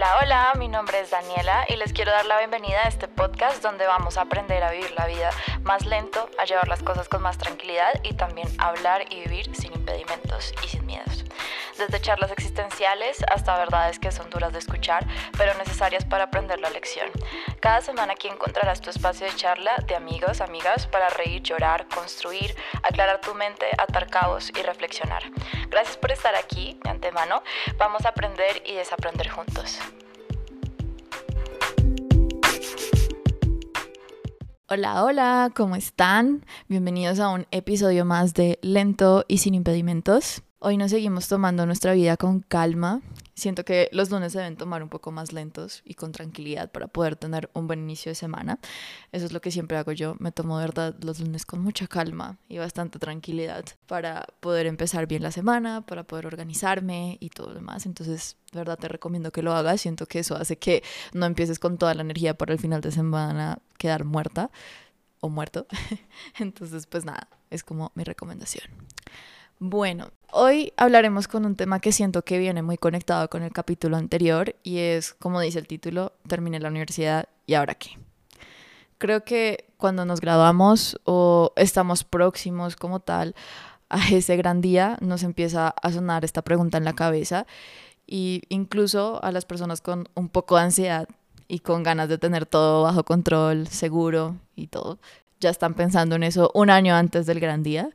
Hola, hola, mi nombre es Daniela y les quiero dar la bienvenida a este podcast donde vamos a aprender a vivir la vida más lento, a llevar las cosas con más tranquilidad y también hablar y vivir sin impedimentos y sin miedos. Desde charlas existenciales hasta verdades que son duras de escuchar, pero necesarias para aprender la lección. Cada semana aquí encontrarás tu espacio de charla de amigos, amigas, para reír, llorar, construir, aclarar tu mente, atar cabos y reflexionar. Gracias por estar aquí de antemano. Vamos a aprender y desaprender juntos. Hola, hola, ¿cómo están? Bienvenidos a un episodio más de Lento y sin impedimentos. Hoy nos seguimos tomando nuestra vida con calma. Siento que los lunes se deben tomar un poco más lentos y con tranquilidad para poder tener un buen inicio de semana. Eso es lo que siempre hago yo. Me tomo de verdad los lunes con mucha calma y bastante tranquilidad para poder empezar bien la semana, para poder organizarme y todo lo demás. Entonces, de verdad te recomiendo que lo hagas. Siento que eso hace que no empieces con toda la energía para el final de semana quedar muerta o muerto. Entonces, pues nada, es como mi recomendación. Bueno, hoy hablaremos con un tema que siento que viene muy conectado con el capítulo anterior y es, como dice el título, terminé la universidad y ahora qué. Creo que cuando nos graduamos o estamos próximos como tal a ese gran día, nos empieza a sonar esta pregunta en la cabeza y incluso a las personas con un poco de ansiedad y con ganas de tener todo bajo control, seguro y todo, ya están pensando en eso un año antes del gran día.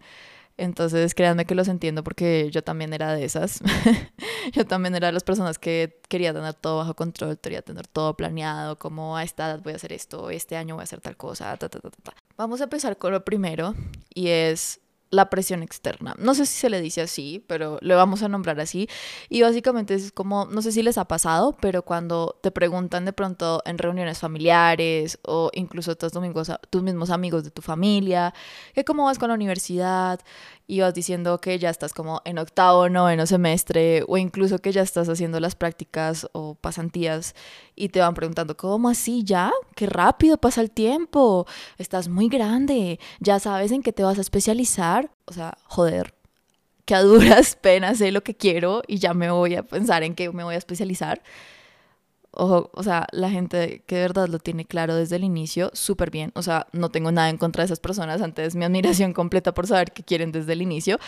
Entonces, créanme que los entiendo porque yo también era de esas. yo también era de las personas que quería tener todo bajo control, quería tener todo planeado, como a esta edad voy a hacer esto, este año voy a hacer tal cosa, ta, ta, ta, ta. Vamos a empezar con lo primero y es la presión externa. No sé si se le dice así, pero le vamos a nombrar así. Y básicamente es como, no sé si les ha pasado, pero cuando te preguntan de pronto en reuniones familiares o incluso tus, domingos, tus mismos amigos de tu familia, que cómo vas con la universidad, y vas diciendo que ya estás como en octavo, noveno semestre o incluso que ya estás haciendo las prácticas o pasantías y te van preguntando, ¿cómo así ya? ¡Qué rápido pasa el tiempo! Estás muy grande, ya sabes en qué te vas a especializar. O sea, joder, que a duras penas sé lo que quiero y ya me voy a pensar en qué me voy a especializar. Ojo, o sea, la gente que de verdad lo tiene claro desde el inicio, súper bien. O sea, no tengo nada en contra de esas personas, antes mi admiración completa por saber qué quieren desde el inicio,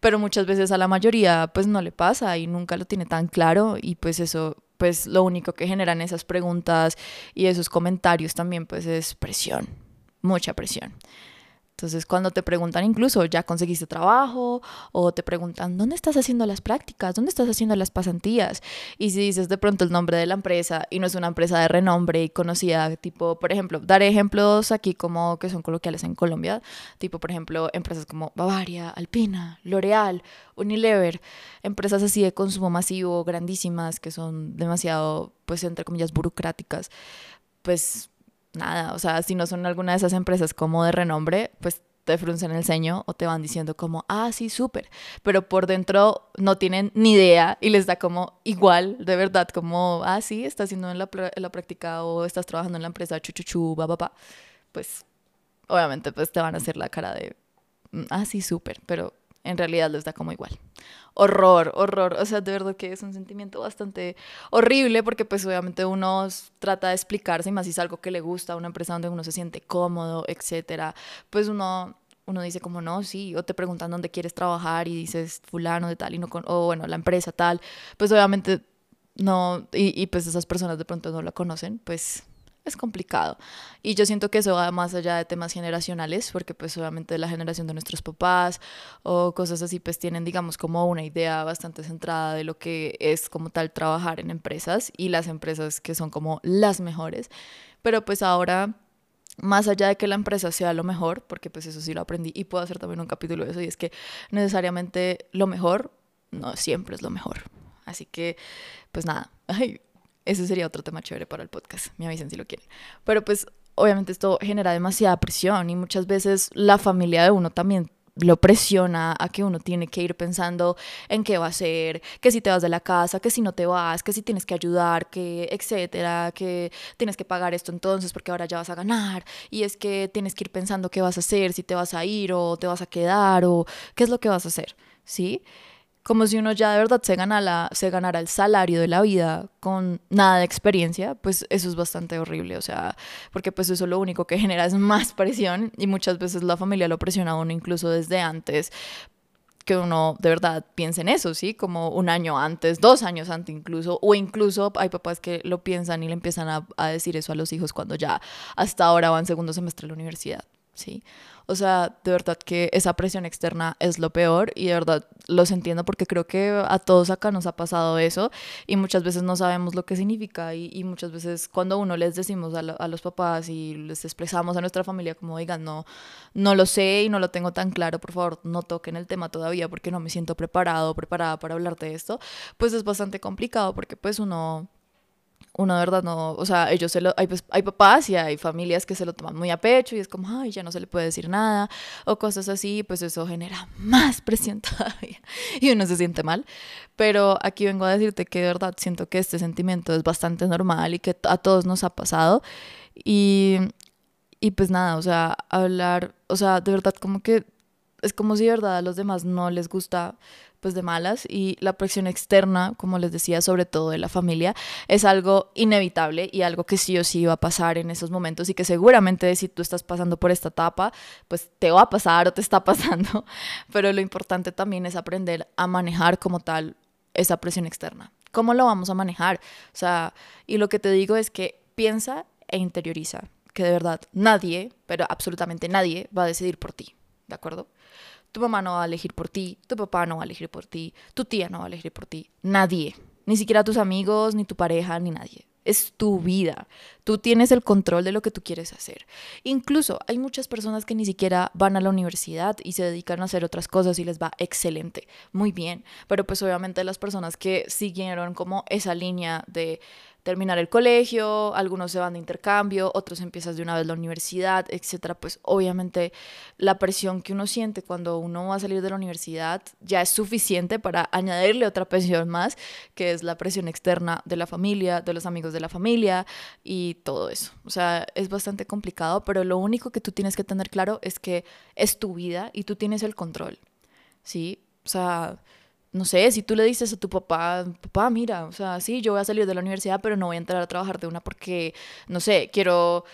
pero muchas veces a la mayoría pues no le pasa y nunca lo tiene tan claro y pues eso, pues lo único que generan esas preguntas y esos comentarios también pues es presión, mucha presión. Entonces, cuando te preguntan incluso, ¿ya conseguiste trabajo? O te preguntan, ¿dónde estás haciendo las prácticas? ¿Dónde estás haciendo las pasantías? Y si dices de pronto el nombre de la empresa y no es una empresa de renombre y conocida, tipo, por ejemplo, daré ejemplos aquí como que son coloquiales en Colombia, tipo, por ejemplo, empresas como Bavaria, Alpina, L'Oreal, Unilever, empresas así de consumo masivo, grandísimas, que son demasiado, pues, entre comillas, burocráticas, pues nada, o sea, si no son alguna de esas empresas como de renombre, pues te fruncen el ceño o te van diciendo como, ah, sí, súper, pero por dentro no tienen ni idea y les da como igual, de verdad, como, ah, sí, estás haciendo en la, la práctica o estás trabajando en la empresa, chuchuchu, ba, ba. Pues, obviamente, pues te van a hacer la cara de, mm, ah, sí, súper, pero en realidad les da como igual. Horror, horror, o sea, de verdad que es un sentimiento bastante horrible porque pues obviamente uno trata de explicarse y más si es algo que le gusta, una empresa donde uno se siente cómodo, etcétera, pues uno uno dice como no, sí, o te preguntan dónde quieres trabajar y dices fulano de tal y no con, o bueno, la empresa tal, pues obviamente no, y, y pues esas personas de pronto no la conocen, pues es complicado. Y yo siento que eso va más allá de temas generacionales, porque pues obviamente la generación de nuestros papás o cosas así pues tienen digamos como una idea bastante centrada de lo que es como tal trabajar en empresas y las empresas que son como las mejores. Pero pues ahora más allá de que la empresa sea lo mejor, porque pues eso sí lo aprendí y puedo hacer también un capítulo de eso, y es que necesariamente lo mejor no siempre es lo mejor. Así que, pues nada, ay, ese sería otro tema chévere para el podcast. Me avisen si lo quieren. Pero pues obviamente esto genera demasiada presión y muchas veces la familia de uno también lo presiona a que uno tiene que ir pensando en qué va a hacer, que si te vas de la casa, que si no te vas, que si tienes que ayudar, que etcétera, que tienes que pagar esto entonces porque ahora ya vas a ganar y es que tienes que ir pensando qué vas a hacer, si te vas a ir o te vas a quedar o qué es lo que vas a hacer, ¿sí? Como si uno ya de verdad se ganara, se ganara el salario de la vida con nada de experiencia, pues eso es bastante horrible, o sea, porque pues eso lo único que genera es más presión y muchas veces la familia lo presiona a uno incluso desde antes que uno de verdad piense en eso, ¿sí? Como un año antes, dos años antes incluso, o incluso hay papás que lo piensan y le empiezan a, a decir eso a los hijos cuando ya hasta ahora van segundo semestre de la universidad, ¿sí? O sea, de verdad que esa presión externa es lo peor y de verdad los entiendo porque creo que a todos acá nos ha pasado eso y muchas veces no sabemos lo que significa y, y muchas veces cuando uno les decimos a, lo, a, los papás y les expresamos a nuestra familia como digan, no, no lo sé y no lo tengo tan claro, por favor no toquen el tema todavía porque no me siento preparado, preparada para hablar de esto, pues es bastante complicado porque pues uno uno de verdad no, o sea, ellos se lo, hay, pues, hay papás y hay familias que se lo toman muy a pecho y es como, ay, ya no se le puede decir nada o cosas así, pues eso genera más presión todavía y uno se siente mal. Pero aquí vengo a decirte que de verdad siento que este sentimiento es bastante normal y que a todos nos ha pasado y, y pues nada, o sea, hablar, o sea, de verdad como que es como si de verdad a los demás no les gusta pues de malas y la presión externa, como les decía, sobre todo de la familia, es algo inevitable y algo que sí o sí va a pasar en esos momentos y que seguramente si tú estás pasando por esta etapa, pues te va a pasar o te está pasando, pero lo importante también es aprender a manejar como tal esa presión externa. ¿Cómo lo vamos a manejar? O sea, y lo que te digo es que piensa e interioriza que de verdad nadie, pero absolutamente nadie va a decidir por ti, ¿de acuerdo? Tu mamá no va a elegir por ti, tu papá no va a elegir por ti, tu tía no va a elegir por ti, nadie, ni siquiera tus amigos, ni tu pareja, ni nadie. Es tu vida. Tú tienes el control de lo que tú quieres hacer. Incluso hay muchas personas que ni siquiera van a la universidad y se dedican a hacer otras cosas y les va excelente, muy bien. Pero pues obviamente las personas que siguieron como esa línea de terminar el colegio, algunos se van de intercambio, otros empiezas de una vez la universidad, etcétera, pues obviamente la presión que uno siente cuando uno va a salir de la universidad ya es suficiente para añadirle otra presión más, que es la presión externa de la familia, de los amigos de la familia y todo eso. O sea, es bastante complicado, pero lo único que tú tienes que tener claro es que es tu vida y tú tienes el control. ¿Sí? O sea, no sé, si tú le dices a tu papá, papá, mira, o sea, sí, yo voy a salir de la universidad, pero no voy a entrar a trabajar de una porque, no sé, quiero,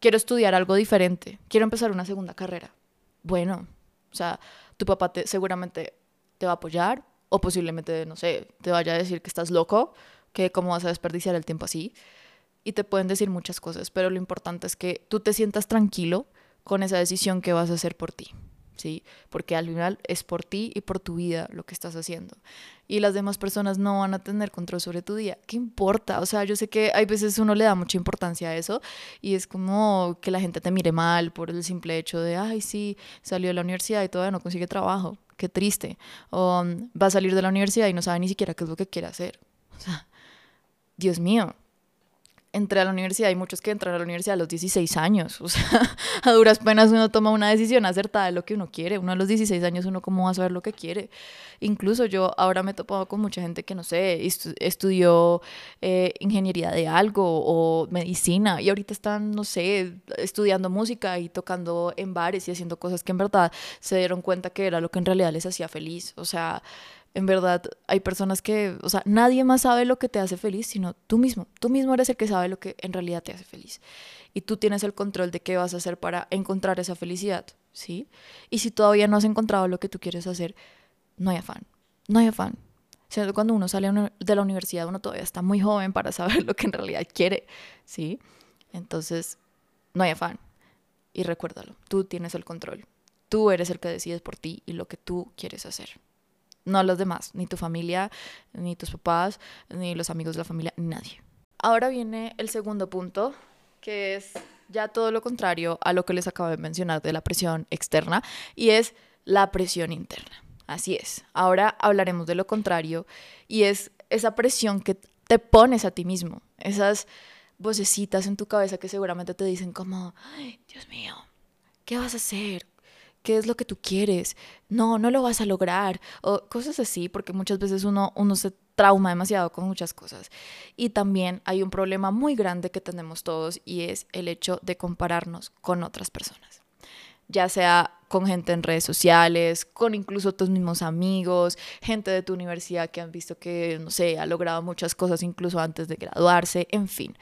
quiero estudiar algo diferente, quiero empezar una segunda carrera. Bueno, o sea, tu papá te, seguramente te va a apoyar o posiblemente, no sé, te vaya a decir que estás loco, que cómo vas a desperdiciar el tiempo así. Y te pueden decir muchas cosas, pero lo importante es que tú te sientas tranquilo con esa decisión que vas a hacer por ti. ¿Sí? Porque al final es por ti y por tu vida lo que estás haciendo. Y las demás personas no van a tener control sobre tu día. ¿Qué importa? O sea, yo sé que hay veces uno le da mucha importancia a eso y es como que la gente te mire mal por el simple hecho de, ay, sí, salió de la universidad y todavía no consigue trabajo. Qué triste. O mm, va a salir de la universidad y no sabe ni siquiera qué es lo que quiere hacer. O sea, Dios mío, entré a la universidad, hay muchos que entran a la universidad a los 16 años, o sea, a duras penas uno toma una decisión acertada de lo que uno quiere, uno a los 16 años uno cómo va a saber lo que quiere. Incluso yo ahora me he topado con mucha gente que, no sé, estudió eh, ingeniería de algo o medicina y ahorita están, no sé, estudiando música y tocando en bares y haciendo cosas que en verdad se dieron cuenta que era lo que en realidad les hacía feliz, o sea, en verdad hay personas que, o sea, nadie más sabe lo que te hace feliz, sino tú mismo. Tú mismo eres el que sabe lo que en realidad te hace feliz. Y tú tienes el control de qué vas a hacer para encontrar esa felicidad, ¿sí? Y si todavía no has encontrado lo que tú quieres hacer, no hay afán, no hay afán. O cuando uno sale de la universidad, uno todavía está muy joven para saber lo que en realidad quiere, ¿sí? Entonces, no hay afán. Y recuérdalo, tú tienes el control. Tú eres el que decides por ti y lo que tú quieres hacer no los demás, ni tu familia, ni tus papás, ni los amigos de la familia, nadie. Ahora viene el segundo punto, que es ya todo lo contrario a lo que les acabo de mencionar de la presión externa, y es la presión interna. Así es. Ahora hablaremos de lo contrario, y es esa presión que te pones a ti mismo, esas vocecitas en tu cabeza que seguramente te dicen como, Ay, Dios mío, ¿qué vas a hacer? Qué es lo que tú quieres, no, no lo vas a lograr, o cosas así, porque muchas veces uno, uno se trauma demasiado con muchas cosas. Y también hay un problema muy grande que tenemos todos y es el hecho de compararnos con otras personas. ya sea con gente en redes sociales, con incluso tus mismos amigos, gente de tu universidad que han visto que, no sé, ha logrado muchas cosas incluso antes de graduarse, en fin.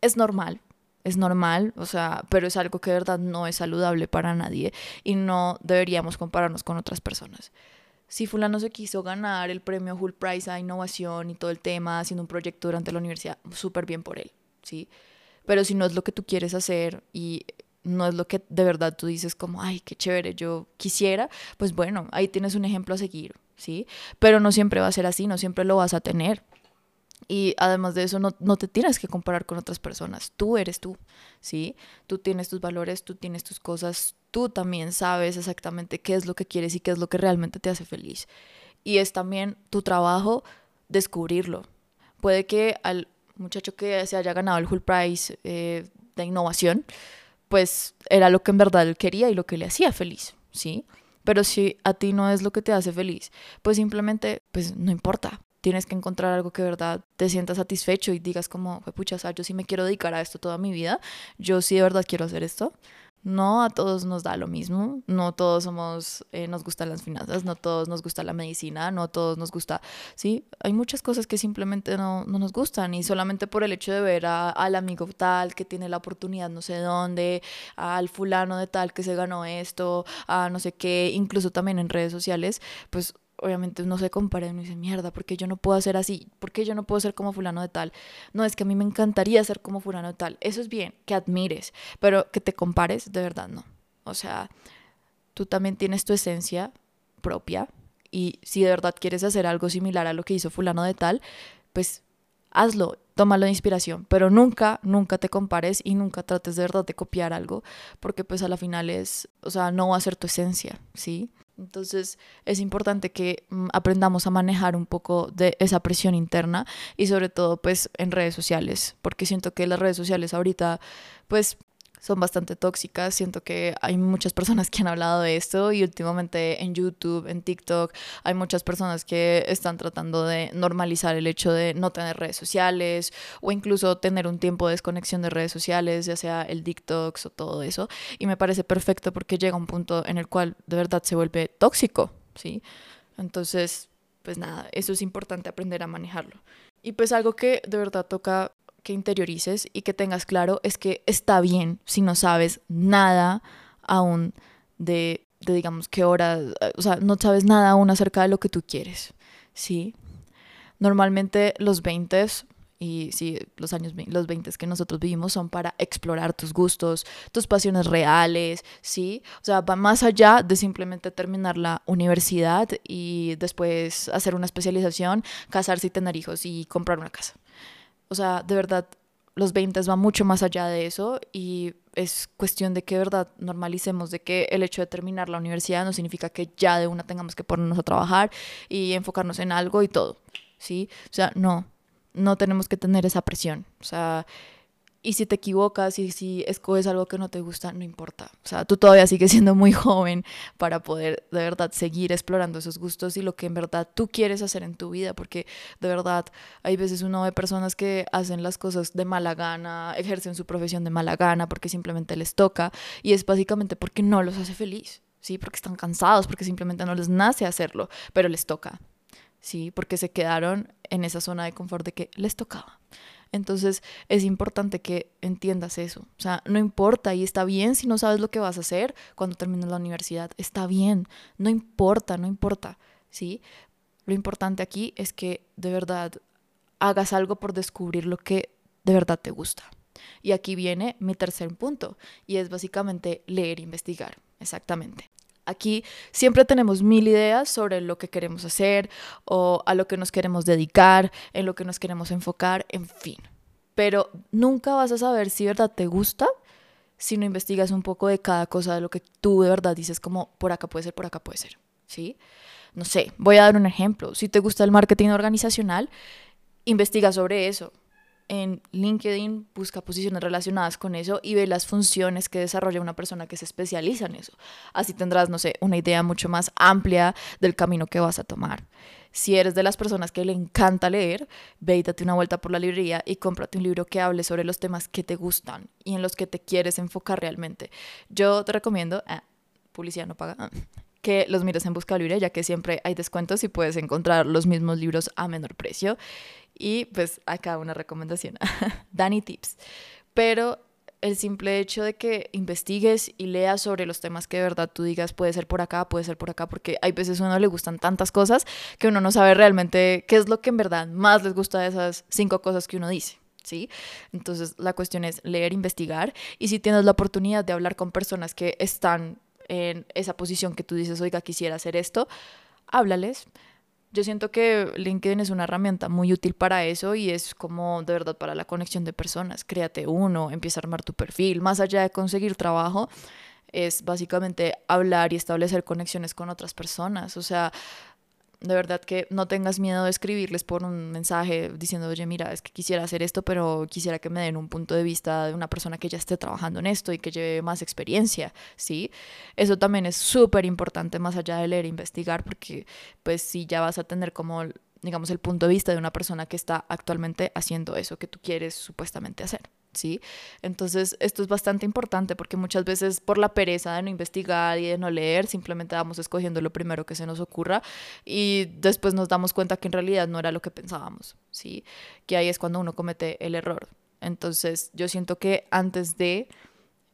Es normal, es normal, o sea, pero es algo que de verdad no es saludable para nadie y no deberíamos compararnos con otras personas. Si fulano se quiso ganar el premio Hull Prize a innovación y todo el tema haciendo un proyecto durante la universidad, súper bien por él, ¿sí? Pero si no es lo que tú quieres hacer y no es lo que de verdad tú dices como, ay, qué chévere, yo quisiera, pues bueno, ahí tienes un ejemplo a seguir, ¿sí? Pero no siempre va a ser así, no siempre lo vas a tener. Y además de eso, no, no, te tienes que comparar con otras personas. Tú eres tú, ¿sí? Tú tienes tus valores, tú tienes tus cosas, tú también sabes exactamente qué es lo que quieres y qué es lo que realmente te hace feliz. Y es también tu trabajo descubrirlo. Puede que al muchacho que se haya ganado el Hull Prize eh, de innovación, pues era lo que en verdad él quería y lo que le hacía feliz, ¿sí? Pero si a ti no es lo que te hace feliz, pues simplemente, pues no importa. Tienes que encontrar algo que de verdad te sientas satisfecho y digas como, pucha, yo sí me quiero dedicar a esto toda mi vida, yo sí de verdad quiero hacer esto. No a todos nos da lo mismo, no todos somos, eh, nos gustan las finanzas, no todos nos gusta la medicina, no a todos nos gusta, sí, hay muchas cosas que simplemente no, no nos gustan y solamente por el hecho de ver a, al amigo tal que tiene la oportunidad no sé dónde, al fulano de tal que se ganó esto, a no sé qué, incluso también en redes sociales, pues obviamente no se compara y uno dice, mierda, porque yo no puedo hacer así? porque yo no puedo ser como fulano de tal? No, es que a mí me encantaría ser como fulano de tal. Eso es bien, que admires, pero que te compares, de verdad no. O sea, tú también tienes tu esencia propia y si de verdad quieres hacer algo similar a lo que hizo fulano de tal, pues hazlo, tómalo de inspiración, pero nunca, nunca te compares y nunca trates de verdad de copiar algo, porque pues a la final es, o sea, no va a ser tu esencia, ¿sí? Entonces es importante que mm, aprendamos a manejar un poco de esa presión interna y sobre todo pues en redes sociales, porque siento que las redes sociales ahorita pues son bastante tóxicas. Siento que hay muchas personas que han hablado de esto y últimamente en YouTube, en TikTok, hay muchas personas que están tratando de normalizar el hecho de no tener redes sociales o incluso tener un tiempo de desconexión de redes sociales, ya sea el TikTok o todo eso. Y me parece perfecto porque llega un punto en el cual de verdad se vuelve tóxico, ¿sí? Entonces, pues nada, eso es importante aprender a manejarlo. Y pues algo que de verdad toca que interiorices y que tengas claro es que está bien si no sabes nada aún de, de digamos, qué hora, o sea, no sabes nada aún acerca de lo que tú quieres, ¿sí? Normalmente los 20 y sí, los años, los 20 que nosotros vivimos son para explorar tus gustos, tus pasiones reales, ¿sí? O sea, va más allá de simplemente terminar la universidad y después hacer una especialización, casarse y tener hijos y comprar una casa. O sea, de verdad, los 20 va mucho más allá de eso y es cuestión de que de verdad normalicemos de que el hecho de terminar la universidad no significa que ya de una tengamos que ponernos a trabajar y enfocarnos en algo y todo, ¿sí? O sea, no, no tenemos que tener esa presión. O sea, y si te equivocas y si escoges algo que no te gusta, no importa. O sea, tú todavía sigues siendo muy joven para poder de verdad seguir explorando esos gustos y lo que en verdad tú quieres hacer en tu vida, porque de verdad hay veces uno ve personas que hacen las cosas de mala gana, ejercen su profesión de mala gana porque simplemente les toca y es básicamente porque no los hace feliz, ¿sí? Porque están cansados, porque simplemente no les nace hacerlo, pero les toca, ¿sí? Porque se quedaron en esa zona de confort de que les tocaba. Entonces es importante que entiendas eso. O sea, no importa y está bien si no sabes lo que vas a hacer cuando termines la universidad. Está bien, no importa, no importa, ¿sí? Lo importante aquí es que de verdad hagas algo por descubrir lo que de verdad te gusta. Y aquí viene mi tercer punto y es básicamente leer e investigar. Exactamente. Aquí siempre tenemos mil ideas sobre lo que queremos hacer o a lo que nos queremos dedicar, en lo que nos queremos enfocar, en fin. Pero nunca vas a saber si verdad te gusta si no investigas un poco de cada cosa de lo que tú de verdad dices como por acá puede ser, por acá puede ser, ¿sí? No sé, voy a dar un ejemplo. Si te gusta el marketing organizacional, investiga sobre eso. En LinkedIn, busca posiciones relacionadas con eso y ve las funciones que desarrolla una persona que se especializa en eso. Así tendrás, no sé, una idea mucho más amplia del camino que vas a tomar. Si eres de las personas que le encanta leer, ve y date una vuelta por la librería y cómprate un libro que hable sobre los temas que te gustan y en los que te quieres enfocar realmente. Yo te recomiendo, ah, publicidad no paga, que los mires en Busca Libre, ya que siempre hay descuentos y puedes encontrar los mismos libros a menor precio. Y pues acá una recomendación, Dani Tips. Pero el simple hecho de que investigues y leas sobre los temas que de verdad tú digas puede ser por acá, puede ser por acá, porque hay veces a uno le gustan tantas cosas que uno no sabe realmente qué es lo que en verdad más les gusta de esas cinco cosas que uno dice. ¿Sí? Entonces la cuestión es leer, investigar y si tienes la oportunidad de hablar con personas que están en esa posición que tú dices, oiga, quisiera hacer esto, háblales, yo siento que LinkedIn es una herramienta muy útil para eso y es como de verdad para la conexión de personas. Créate uno, empieza a armar tu perfil. Más allá de conseguir trabajo, es básicamente hablar y establecer conexiones con otras personas. O sea, de verdad que no tengas miedo de escribirles por un mensaje diciendo, oye, mira, es que quisiera hacer esto, pero quisiera que me den un punto de vista de una persona que ya esté trabajando en esto y que lleve más experiencia, ¿sí? Eso también es súper importante más allá de leer e investigar, porque pues si ya vas a tener como digamos, el punto de vista de una persona que está actualmente haciendo eso que tú quieres supuestamente hacer. ¿Sí? Entonces, esto es bastante importante porque muchas veces por la pereza de no investigar y de no leer, simplemente vamos escogiendo lo primero que se nos ocurra y después nos damos cuenta que en realidad no era lo que pensábamos, ¿sí? Que ahí es cuando uno comete el error. Entonces, yo siento que antes de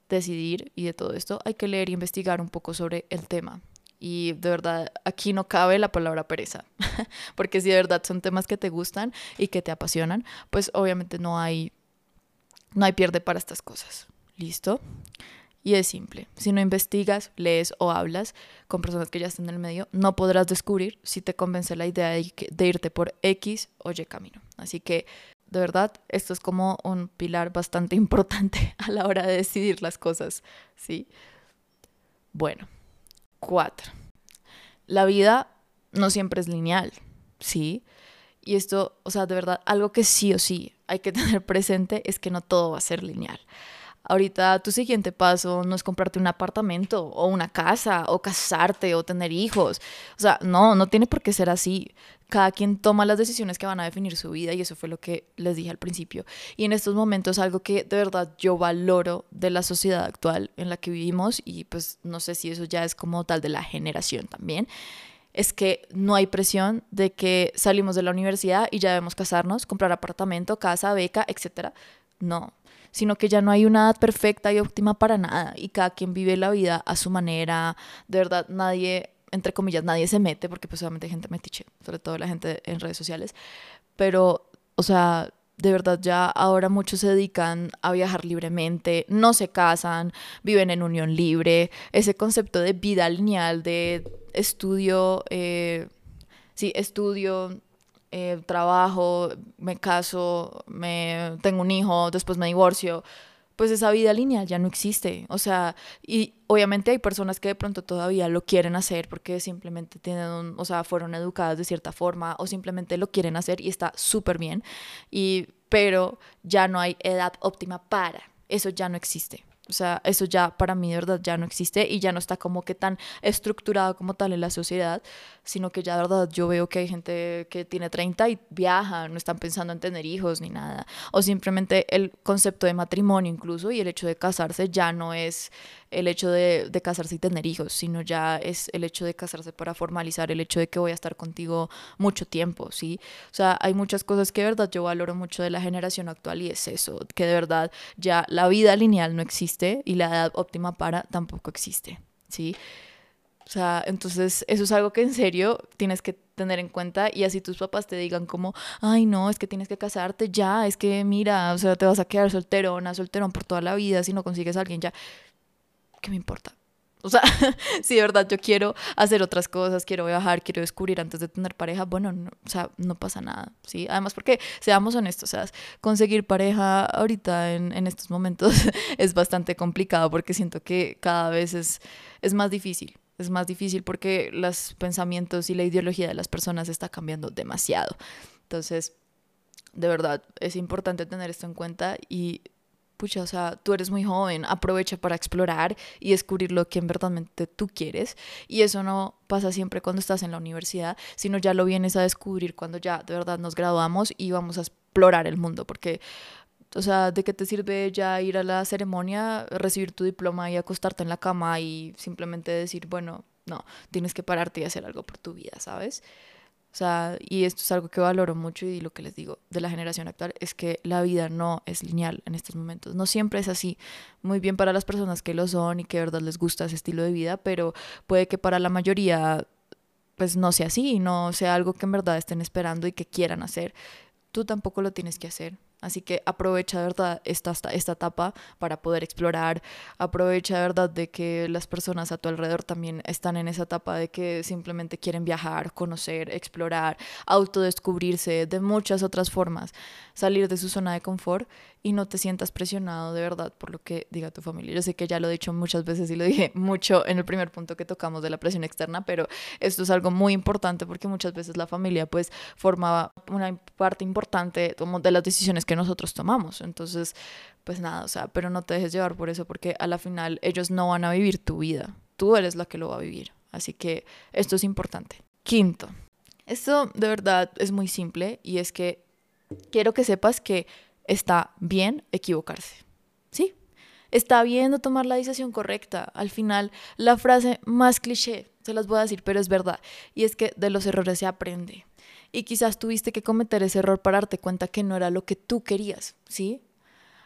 decidir y de todo esto, hay que leer y investigar un poco sobre el tema. Y de verdad, aquí no cabe la palabra pereza, porque si de verdad son temas que te gustan y que te apasionan, pues obviamente no hay no hay pierde para estas cosas. ¿Listo? Y es simple. Si no investigas, lees o hablas con personas que ya están en el medio, no podrás descubrir si te convence la idea de, irte por X o Y camino. Así que, de verdad, esto es como un pilar bastante importante a la hora de decidir las cosas. ¿Sí? Bueno, cuatro. La vida no siempre es lineal. ¿Sí? Y esto, o sea, de verdad, algo que sí o sí hay que tener presente es que no todo va a ser lineal. Ahorita tu siguiente paso no es comprarte un apartamento o una casa o casarte o tener hijos. O sea, no, no tiene por qué ser así. Cada quien toma las decisiones que van a definir su vida y eso fue lo que les dije al principio. Y en estos momentos algo que de verdad yo valoro de la sociedad actual en la que vivimos y pues no sé si eso ya es como tal de la generación también, es que no hay presión de que salimos de la universidad y ya debemos casarnos, comprar apartamento, casa, beca, etc. No, sino que ya no hay una edad perfecta y óptima para nada y cada quien vive la vida a su manera. De verdad, nadie, entre comillas, nadie se mete, porque pues obviamente hay gente metiche, sobre todo la gente en redes sociales, pero, o sea, de verdad ya ahora muchos se dedican a viajar libremente, no se casan, viven en unión libre, ese concepto de vida lineal, de estudio, eh, sí, estudio, eh, trabajo, me caso, me tengo un hijo, después me divorcio, pues esa vida lineal ya no existe. O sea, y obviamente hay personas que de pronto todavía lo quieren hacer porque simplemente tienen o sea, fueron educadas de cierta forma o simplemente lo quieren hacer y está súper bien. Y, pero ya no hay edad óptima para. Eso ya no existe. O sea, eso ya para mí de verdad ya no existe y ya no está como que tan estructurado como tal en la sociedad, sino que ya de verdad yo veo que hay gente que tiene 30 y viaja, no están pensando en tener hijos ni nada. O simplemente el concepto de matrimonio incluso y el hecho de casarse ya no es el hecho de, de, casarse y tener hijos, sino ya es el hecho de casarse para formalizar el hecho de que voy a estar contigo mucho tiempo, ¿sí? O sea, hay muchas cosas que de verdad yo valoro mucho de la generación actual y es eso, que de verdad ya la vida lineal no existe y la edad óptima para tampoco existe, ¿sí? O sea, entonces eso es algo que en serio tienes que tener en cuenta y así tus papás te digan como, ay no, es que tienes que casarte ya, es que mira, o sea, te vas a quedar solterona, solterón por toda la vida si no consigues a alguien ya. ¿Qué me importa? O sea, si de verdad yo quiero hacer otras cosas, quiero viajar, quiero descubrir antes de tener pareja, bueno, no, o sea, no pasa nada, ¿sí? Además, porque seamos honestos, o sea, conseguir pareja ahorita en, en estos momentos es bastante complicado porque siento que cada vez es, es más difícil. Es más difícil porque los pensamientos y la ideología de las personas está cambiando demasiado. Entonces, de verdad, es importante tener esto en cuenta y pucha, o sea, tú eres muy joven, aprovecha para explorar y descubrir lo que en verdad tú quieres. Y eso no pasa siempre cuando estás en la universidad, sino ya lo vienes a descubrir cuando ya de verdad nos graduamos y vamos a explorar el mundo, porque o sea, ¿de qué te sirve ya ir a la ceremonia, recibir tu diploma y acostarte en la cama y simplemente decir, bueno, no, tienes que pararte y hacer algo por tu vida, ¿sabes? O sea, y esto es algo que valoro mucho y lo que les digo de la generación actual es que la vida no es lineal en estos momentos. No siempre es así. Muy bien para las personas que lo son y que de verdad les gusta ese estilo de vida, pero puede que para la mayoría pues no sea así, no sea algo que en verdad estén esperando y que quieran hacer. Tú tampoco lo tienes que hacer. Así que aprovecha de verdad esta, esta etapa para poder explorar, aprovecha de verdad de que las personas a tu alrededor también están en esa etapa de que simplemente quieren viajar, conocer, explorar, autodescubrirse de muchas otras formas, salir de su zona de confort y no te sientas presionado de verdad por lo que diga tu familia. Yo sé que ya lo he dicho muchas veces y lo dije mucho en el primer punto que tocamos de la presión externa, pero esto es algo muy importante porque muchas veces la familia pues formaba una parte importante de las decisiones que nosotros tomamos. Entonces, pues nada, o sea, pero no te dejes llevar por eso porque a la final ellos no van a vivir tu vida. Tú eres la que lo va a vivir. Así que esto es importante. Quinto, esto de verdad es muy simple y es que quiero que sepas que está bien equivocarse. ¿Sí? Está bien no tomar la decisión correcta. Al final, la frase más cliché, se las voy a decir, pero es verdad. Y es que de los errores se aprende. Y quizás tuviste que cometer ese error para darte cuenta que no era lo que tú querías, ¿sí?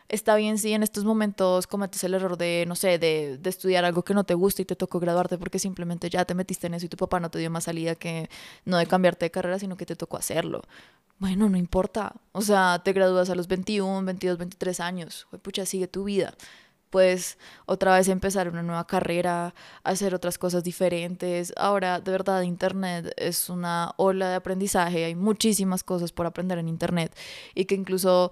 Está bien si en estos momentos cometes el error de, no sé, de, de, estudiar algo que no te gusta y te tocó graduarte porque simplemente ya te metiste en eso y tu papá no te dio más salida que no de cambiarte de carrera, sino que te tocó hacerlo bueno, no importa. O sea, te gradúas a los 21, 22, 23 años. pucha, sigue tu vida. Puedes otra vez empezar una nueva carrera, hacer otras cosas diferentes. Ahora, de verdad, Internet es una ola de aprendizaje. Hay muchísimas cosas por aprender en Internet y que incluso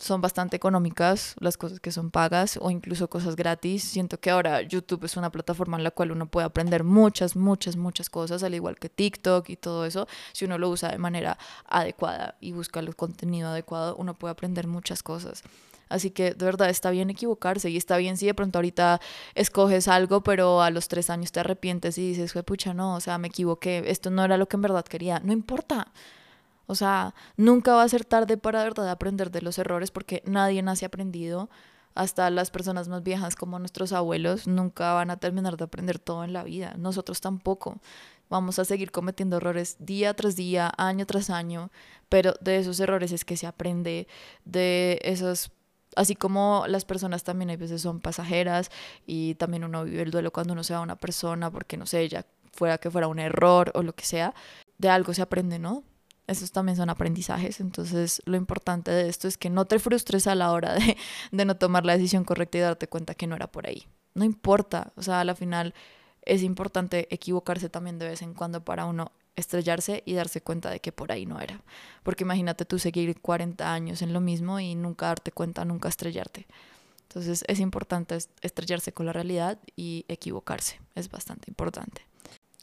son bastante económicas las cosas que son pagas o incluso cosas gratis. Siento que ahora YouTube es una plataforma en la cual uno puede aprender muchas, muchas, muchas cosas, al igual que TikTok y todo eso. Si uno lo usa de manera adecuada y busca el contenido adecuado, uno puede aprender muchas cosas. Así que de verdad está bien equivocarse y está bien si de pronto ahorita escoges algo, pero a los tres años te arrepientes y dices, pucha, no, o sea, me equivoqué, esto no era lo que en verdad quería. No importa. O sea, nunca va a ser tarde para de verdad aprender de los errores porque nadie nace aprendido. Hasta las personas más viejas como nuestros abuelos nunca van a terminar de aprender todo en la vida. Nosotros tampoco. Vamos a seguir cometiendo errores día tras día, año tras año, pero de esos errores es que se aprende, de esos así como las personas también hay veces son pasajeras y también uno vive el duelo cuando uno se va a una persona porque no sé, ya fuera que fuera un error o lo que sea, de algo se aprende, ¿no? Esos también son aprendizajes. Entonces, lo importante de esto es que no te frustres a la hora de, de, no tomar la decisión correcta y darte cuenta que no era por ahí. No importa, o sea, a la final es importante equivocarse también de vez en cuando para uno estrellarse y darse cuenta de que por ahí no era. Porque imagínate tú seguir 40 años en lo mismo y nunca darte cuenta, nunca estrellarte. Entonces es importante estrellarse con la realidad y equivocarse. Es bastante importante.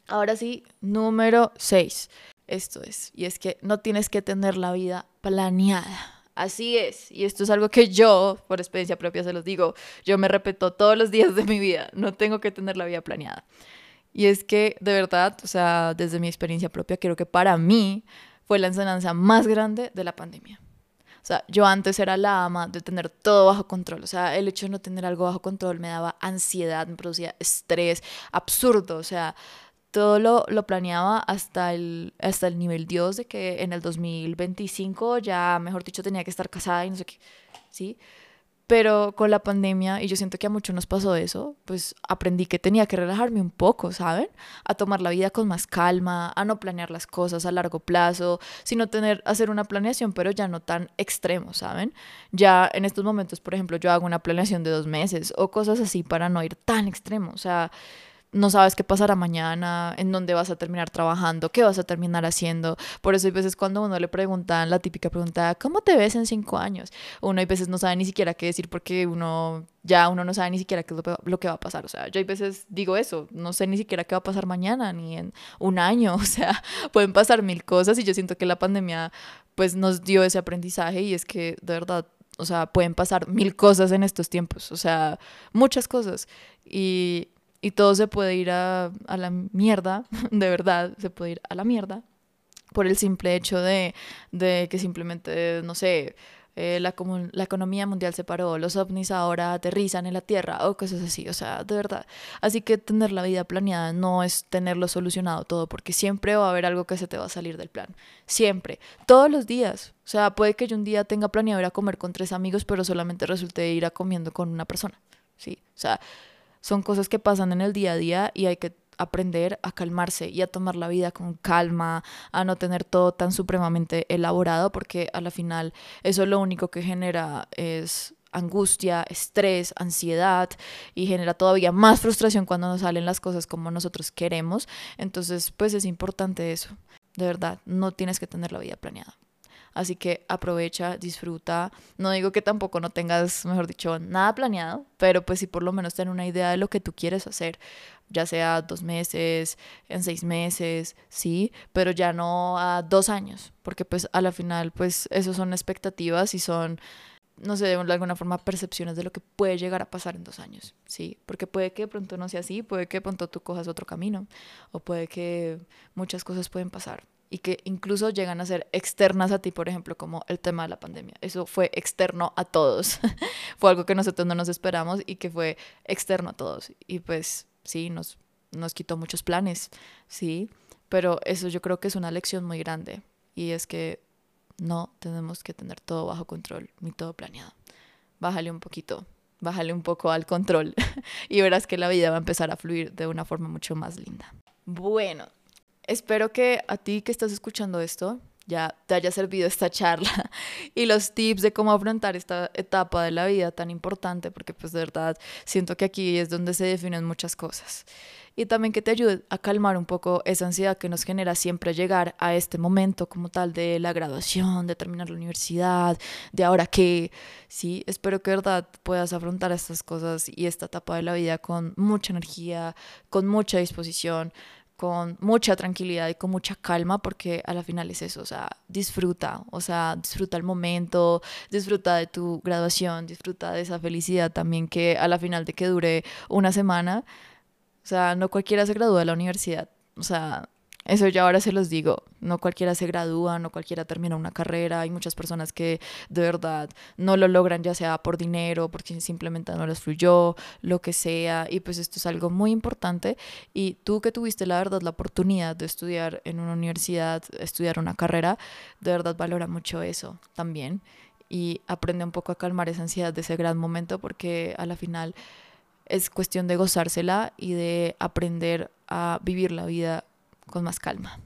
Ahora sí, número 6 esto es. Y es que no tienes que tener la vida planeada. Así es. Y esto es algo que yo, por experiencia propia, se los digo. Yo me repito todos los días de mi vida. No tengo que tener la vida planeada. Y es que, de verdad, o sea, desde mi experiencia propia, creo que para mí fue la enseñanza más grande de la pandemia. O sea, yo antes era la ama de tener todo bajo control. O sea, el hecho de no tener algo bajo control me daba ansiedad, me producía estrés absurdo. O sea, todo lo, lo, planeaba hasta el, hasta el nivel Dios de que en el 2025 ya, mejor dicho, tenía que estar casada y no sé qué, ¿sí? Pero con la pandemia, y yo siento que a muchos nos pasó eso, pues aprendí que tenía que relajarme un poco, ¿saben? A tomar la vida con más calma, a no planear las cosas a largo plazo, sino tener, hacer una planeación, pero ya no tan extremo, ¿saben? Ya en estos momentos, por ejemplo, yo hago una planeación de dos meses o cosas así para no ir tan extremo, o sea, no sabes qué pasará mañana, en dónde vas a terminar trabajando, qué vas a terminar haciendo. Por eso hay veces cuando uno le preguntan la típica pregunta, ¿cómo te ves en cinco años? Uno hay veces no sabe ni siquiera qué decir porque uno ya uno no sabe ni siquiera qué es lo, que va a pasar. O sea, yo hay veces digo eso, no sé ni siquiera qué va a pasar mañana ni en un año. O sea, pueden pasar mil cosas y yo siento que la pandemia pues nos dio ese aprendizaje y es que de verdad o sea, pueden pasar mil cosas en estos tiempos, o sea, muchas cosas. Y y todo se puede ir a, la mierda, de verdad, se puede ir a la mierda por el simple hecho de, que simplemente, no sé, eh, la, la economía mundial se paró, los ovnis ahora aterrizan en la Tierra o cosas así, o sea, de verdad. Así que tener la vida planeada no es tenerlo solucionado todo, porque siempre va a haber algo que se te va a salir del plan, siempre, todos los días. O sea, puede que yo un día tenga planeado ir a comer con tres amigos, pero solamente resulte ir a comiendo con una persona, ¿sí? O sea, son cosas que pasan en el día a día y hay que aprender a calmarse y a tomar la vida con calma, a no tener todo tan supremamente elaborado, porque a la final eso lo único que genera es angustia, estrés, ansiedad y genera todavía más frustración cuando no salen las cosas como nosotros queremos. Entonces, pues es importante eso. De verdad, no tienes que tener la vida planeada. Así que aprovecha, disfruta. No digo que tampoco no tengas, mejor dicho, nada planeado, pero pues sí por lo menos ten una idea de lo que tú quieres hacer, ya sea dos meses, en seis meses, sí, pero ya no a dos años, porque pues a la final pues eso son expectativas y son no sé, de alguna forma percepciones de lo que puede llegar a pasar en dos años, ¿sí? Porque puede que de pronto no sea así, puede que de pronto tú cojas otro camino, o puede que muchas cosas pueden pasar y que incluso llegan a ser externas a ti, por ejemplo, como el tema de la pandemia. Eso fue externo a todos. fue algo que nosotros no nos esperamos y que fue externo a todos. Y pues sí, nos, nos quitó muchos planes, sí, pero eso yo creo que es una lección muy grande y es que no tenemos que tener todo bajo control ni todo planeado. Bájale un poquito, bájale un poco al control y verás que la vida va a empezar a fluir de una forma mucho más linda. Bueno, Espero que a ti que estás escuchando esto ya te haya servido esta charla y los tips de cómo afrontar esta etapa de la vida tan importante, porque pues de verdad siento que aquí es donde se definen muchas cosas. Y también que te ayude a calmar un poco esa ansiedad que nos genera siempre llegar a este momento como tal de la graduación, de terminar la universidad, de ahora qué. Sí, espero que de verdad puedas afrontar estas cosas y esta etapa de la vida con mucha energía, con mucha disposición, con mucha tranquilidad y con mucha calma, porque a la final es eso, o sea, disfruta, o sea, disfruta el momento, disfruta de tu graduación, disfruta de esa felicidad también que a la final de que dure una semana, o sea, no cualquiera se gradúa de la universidad, o sea, eso ya ahora se los digo, no cualquiera se gradúa, no cualquiera termina una carrera, hay muchas personas que de verdad no lo logran ya sea por dinero, porque simplemente no les fluyó, lo que sea, y pues esto es algo muy importante. Y tú que tuviste la verdad la oportunidad de estudiar en una universidad, estudiar una carrera, de verdad valora mucho eso también y aprende un poco a calmar esa ansiedad de ese gran momento porque a la final es cuestión de gozársela y de aprender a vivir la vida con más calma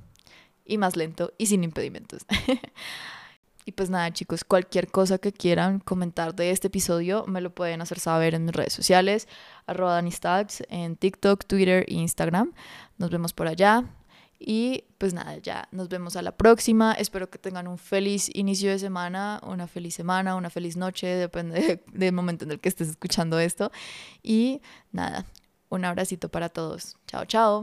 y más lento y sin impedimentos. y pues nada chicos, cualquier cosa que quieran comentar de este episodio me lo pueden hacer saber en mis redes sociales, arroba Danistags, en TikTok, Twitter e Instagram. Nos vemos por allá. Y pues nada, ya nos vemos a la próxima. Espero que tengan un feliz inicio de semana, una feliz semana, una feliz noche, depende del momento en el que estés escuchando esto. Y nada, un abracito para todos. Chao, chao.